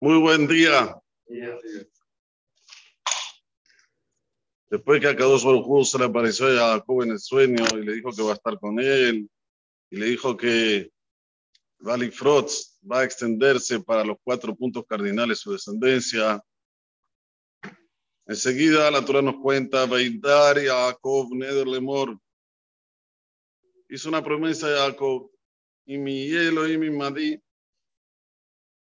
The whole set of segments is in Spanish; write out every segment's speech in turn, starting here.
Muy buen día. Después que a Kadosh Baruj se le apareció a Jacob en el sueño y le dijo que va a estar con él, y le dijo que Valley Frotz va a extenderse para los cuatro puntos cardinales su descendencia. Enseguida la Torah nos cuenta, Veidar y Jacob Nederlemor. Hizo una promesa a Jacob, y mi hielo y mi madí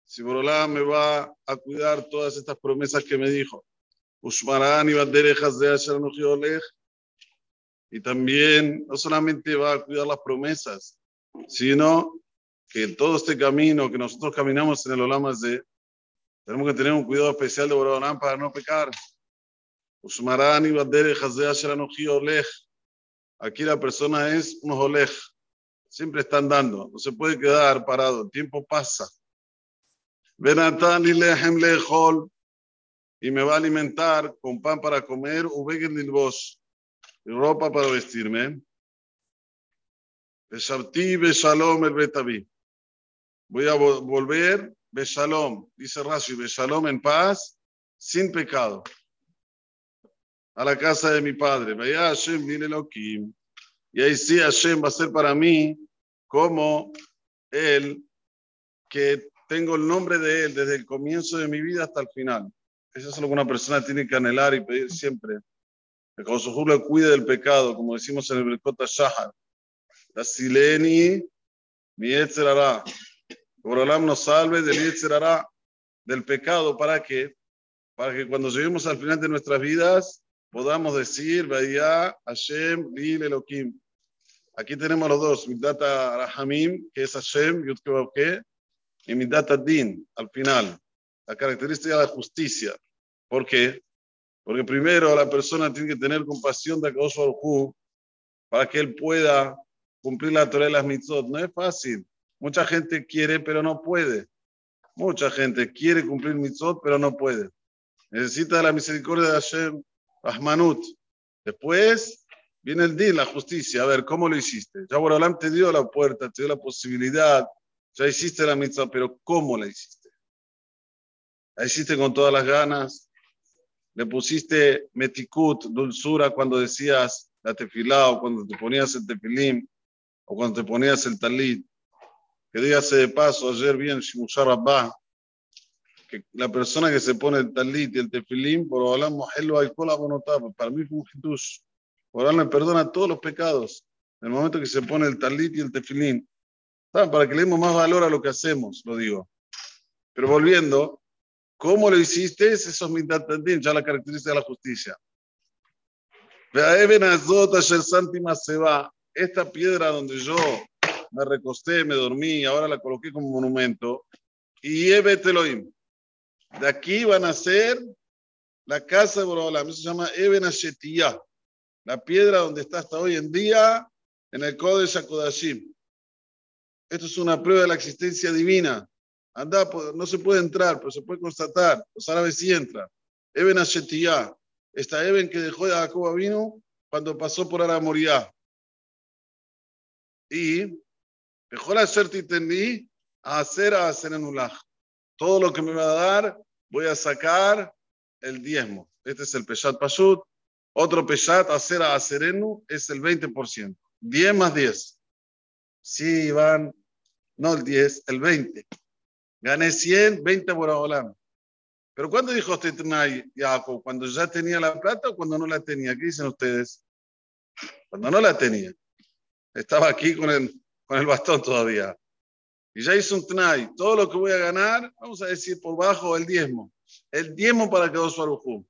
si Borolá me va a cuidar todas estas promesas que me dijo. Ushmarán y Banderejas de Asher Y también no solamente va a cuidar las promesas, sino que todo este camino que nosotros caminamos en el Olamas de tenemos que tener un cuidado especial de Borolán para no pecar. Usmarani Badere Hazea Sheranoji Olej. Aquí la persona es unos Olej. Siempre están dando. No se puede quedar parado. El tiempo pasa. Benatán y Lehem Lejol. Y me va a alimentar con pan para comer. Ubegen Nilbos. Y ropa para vestirme. Besharti Beshalom el Betaví. Voy a volver. Beshalom. Dice Rashi. Beshalom en paz. Sin pecado a la casa de mi padre. Vaya Hashem. Y ahí sí Hashem va a ser para mí como el que tengo el nombre de Él desde el comienzo de mi vida hasta el final. Eso es lo que una persona tiene que anhelar y pedir siempre. Que su le cuide del pecado, como decimos en el Berkota Shahar. La sileni, mi etzerará. Borolam nos salve del etzerará, del pecado. ¿Para qué? Para que cuando lleguemos al final de nuestras vidas podamos decir, Vaya Hashem, Lil Elohim. Aquí tenemos los dos, Midata Rahamim, que es Hashem, Yudke y Midat Din, al final, la característica de la justicia. ¿Por qué? Porque primero la persona tiene que tener compasión de Akadosh Baruj para que él pueda cumplir la Torah de las mitzvot. No es fácil. Mucha gente quiere, pero no puede. Mucha gente quiere cumplir mitzvot, pero no puede. Necesita la misericordia de Hashem, Rahmanut. Después viene el din, la justicia. A ver, ¿cómo lo hiciste? Ya Borolam te dio la puerta, te dio la posibilidad, ya hiciste la mitzvah, pero ¿cómo la hiciste? La hiciste con todas las ganas. Le pusiste metikut, dulzura, cuando decías la tefilá o cuando te ponías el tefilim o cuando te ponías el talit. Que dígase de paso, ayer bien Shimushar Rabbah, que la persona que se pone el talit y el tefilim, por hablamos, para mí fue un hitush. Por me perdona todos los pecados. En el momento que se pone el talit y el tefilim, para que le demos más valor a lo que hacemos, lo digo. Pero volviendo, ¿cómo lo hiciste? Eso es mi ya la característica de la justicia. Esta piedra donde yo me recosté, me dormí, ahora la coloqué como monumento. Y Eloim. De aquí van a ser la casa de Borolam. Eso se llama Eben La piedra donde está hasta hoy en día en el Kodesh HaKodashim. Esto es una prueba de la existencia divina. Anda, no se puede entrar, pero se puede constatar. Los árabes sí entran. Eben Ashetiyah. Esta Eben que dejó de Jacob vino cuando pasó por Aramoría. Y dejó la certitení a hacer a hacer en. Todo lo que me va a dar, voy a sacar el diezmo. Este es el Peshat Pashut. Otro Peshat, hacer a hacerenu, es el 20%. 10 más 10. Sí, Iván, no el 10, el 20. Gané 100, 20 por Olam. Pero ¿cuándo dijo usted Jacob? ¿Cuando ya tenía la plata o cuando no la tenía? ¿Qué dicen ustedes? Cuando no la tenía. Estaba aquí con el, con el bastón todavía. Y ya hizo un tnai. Todo lo que voy a ganar, vamos a decir por bajo el diezmo. El diezmo para que dos Arujú.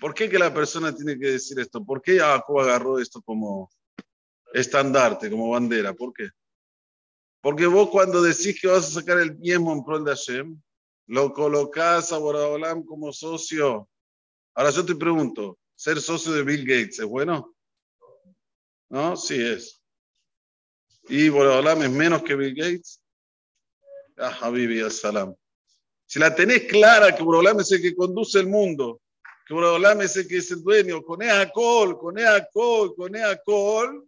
¿Por qué que la persona tiene que decir esto? ¿Por qué Jacob agarró esto como, estandarte, como bandera. ¿Por qué? Porque vos cuando decís que vas a sacar el diezmo en pro de Hashem, lo colocás a Boraholam como socio. Ahora yo te pregunto, ¿ser socio de Bill Gates es bueno? ¿No? Sí es. ¿Y Boraholam es menos que Bill Gates? Ah, Habibi, salam. Si la tenés clara que Boraholam es el que conduce el mundo, que Boreolam es el que es el dueño, con col, con col, con col,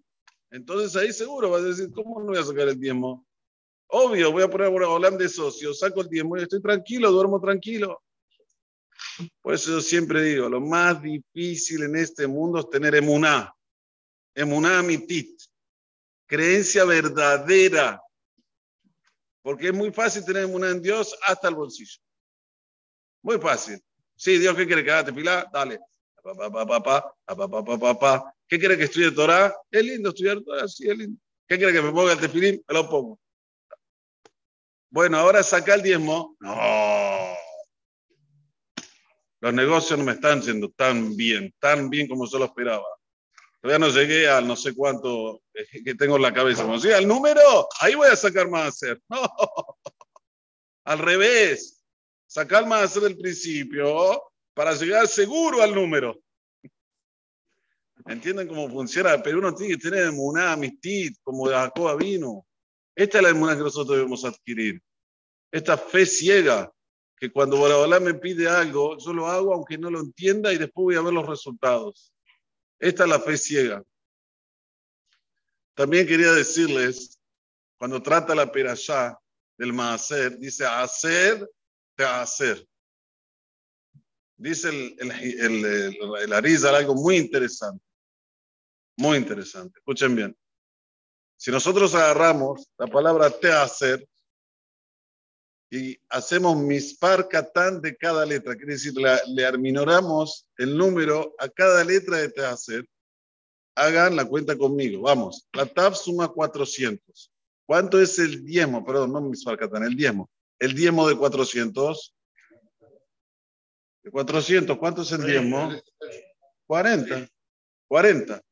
entonces ahí seguro vas a decir, ¿cómo no voy a sacar el diezmo? Obvio, voy a poner a Boreolam de socio, saco el diezmo y estoy tranquilo, duermo tranquilo. Por eso yo siempre digo, lo más difícil en este mundo es tener emuná. Emuná mitit. Creencia verdadera. Porque es muy fácil tener emuná en Dios hasta el bolsillo. Muy fácil. Sí, Dios, ¿qué quiere que haga tefilá? Dale. ¿Qué quiere que estudie Torah? Es lindo estudiar Torah, sí, es lindo. ¿Qué quiere que me ponga el tefilín? Me lo pongo. Bueno, ahora saca el diezmo. No. Los negocios no me están yendo tan bien, tan bien como yo lo esperaba. Todavía no llegué al no sé cuánto eh, que tengo en la cabeza. Cuando llegue al número, ahí voy a sacar más hacer. No. Al revés. Sacar más hacer del principio para llegar seguro al número. ¿Entienden cómo funciona? Pero uno tiene que tener una amistad como de Jacob vino. Esta es la inmunidad que nosotros debemos adquirir. Esta fe ciega que cuando Barabalá me pide algo, yo lo hago aunque no lo entienda y después voy a ver los resultados. Esta es la fe ciega. También quería decirles, cuando trata la perashá del maaser, dice hacer, te hacer. Dice el, el, el, el, algo muy interesante. Muy interesante. Escuchen bien. Si nosotros agarramos la palabra te hacer y hacemos mispar catán de cada letra, quiere decir, le arminoramos el número a cada letra de Tehacer, hagan la cuenta conmigo. Vamos, la TAF suma 400. ¿Cuánto es el diezmo? Perdón, no mispar catán, el diezmo. El diezmo de 400. De 400, ¿cuánto es el diezmo? 40. 40.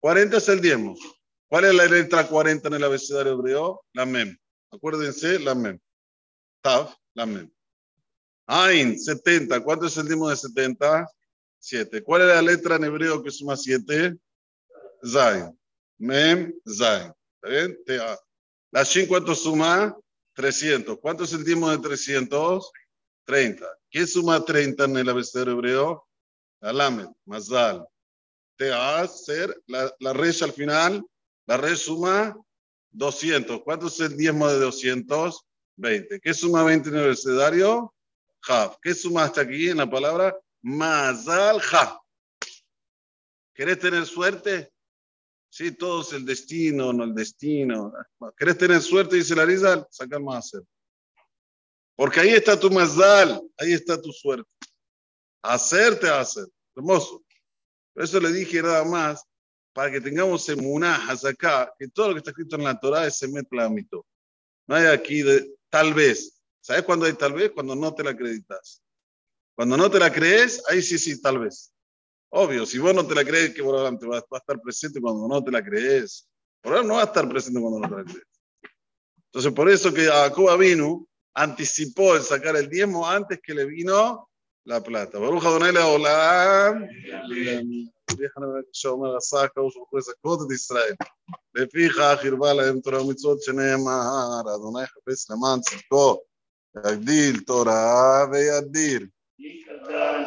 40 es el diezmo. ¿Cuál es la letra 40 en el abecedario hebreo? La mem. Acuérdense, la mem. Tav, la mem. Ain, 70. ¿Cuánto es el diezmo de 70? 7. ¿Cuál es la letra en hebreo que suma 7? Zain. Mem, Zain. ¿Está bien? La Shin, ¿cuánto suma? 300. ¿Cuánto es el diezmo de 300? 30. ¿Qué suma 30 en el abecedario hebreo? La lamed, mazal. Te hacer la, la res al final, la res suma 200. ¿Cuánto es el diezmo de 200? 20. ¿Qué suma 20 en el abecedario? ¿Qué suma hasta aquí en la palabra? Mazal Jav. ¿Querés tener suerte? Sí, todo es el destino, no el destino. ¿Querés tener suerte? Dice la Rizal, saca el hacer. Porque ahí está tu mazal, ahí está tu suerte. Hacerte hacer. Hermoso. Por eso le dije nada más, para que tengamos emunajas acá, que todo lo que está escrito en la Torah es se mito. No hay aquí de, tal vez. ¿Sabes cuándo hay tal vez? Cuando no te la acreditas. Cuando no te la crees, ahí sí, sí, tal vez. Obvio, si vos no te la crees, que te va, a estar presente cuando no te la crees. Por no va a estar presente cuando no te la crees. Entonces, por eso que Jacob vino, anticipó el sacar el diezmo antes que le vino La Plata. ברוך אדוני לעולם. רבי חנן בן קשה אומר, עשה הקדוש ברוך הוא לזכות את ישראל. לפיכך הרבה להם תורה ומצוות שנאמר, אדוני חפש למען צדקו, יגדיל תורה וידיר.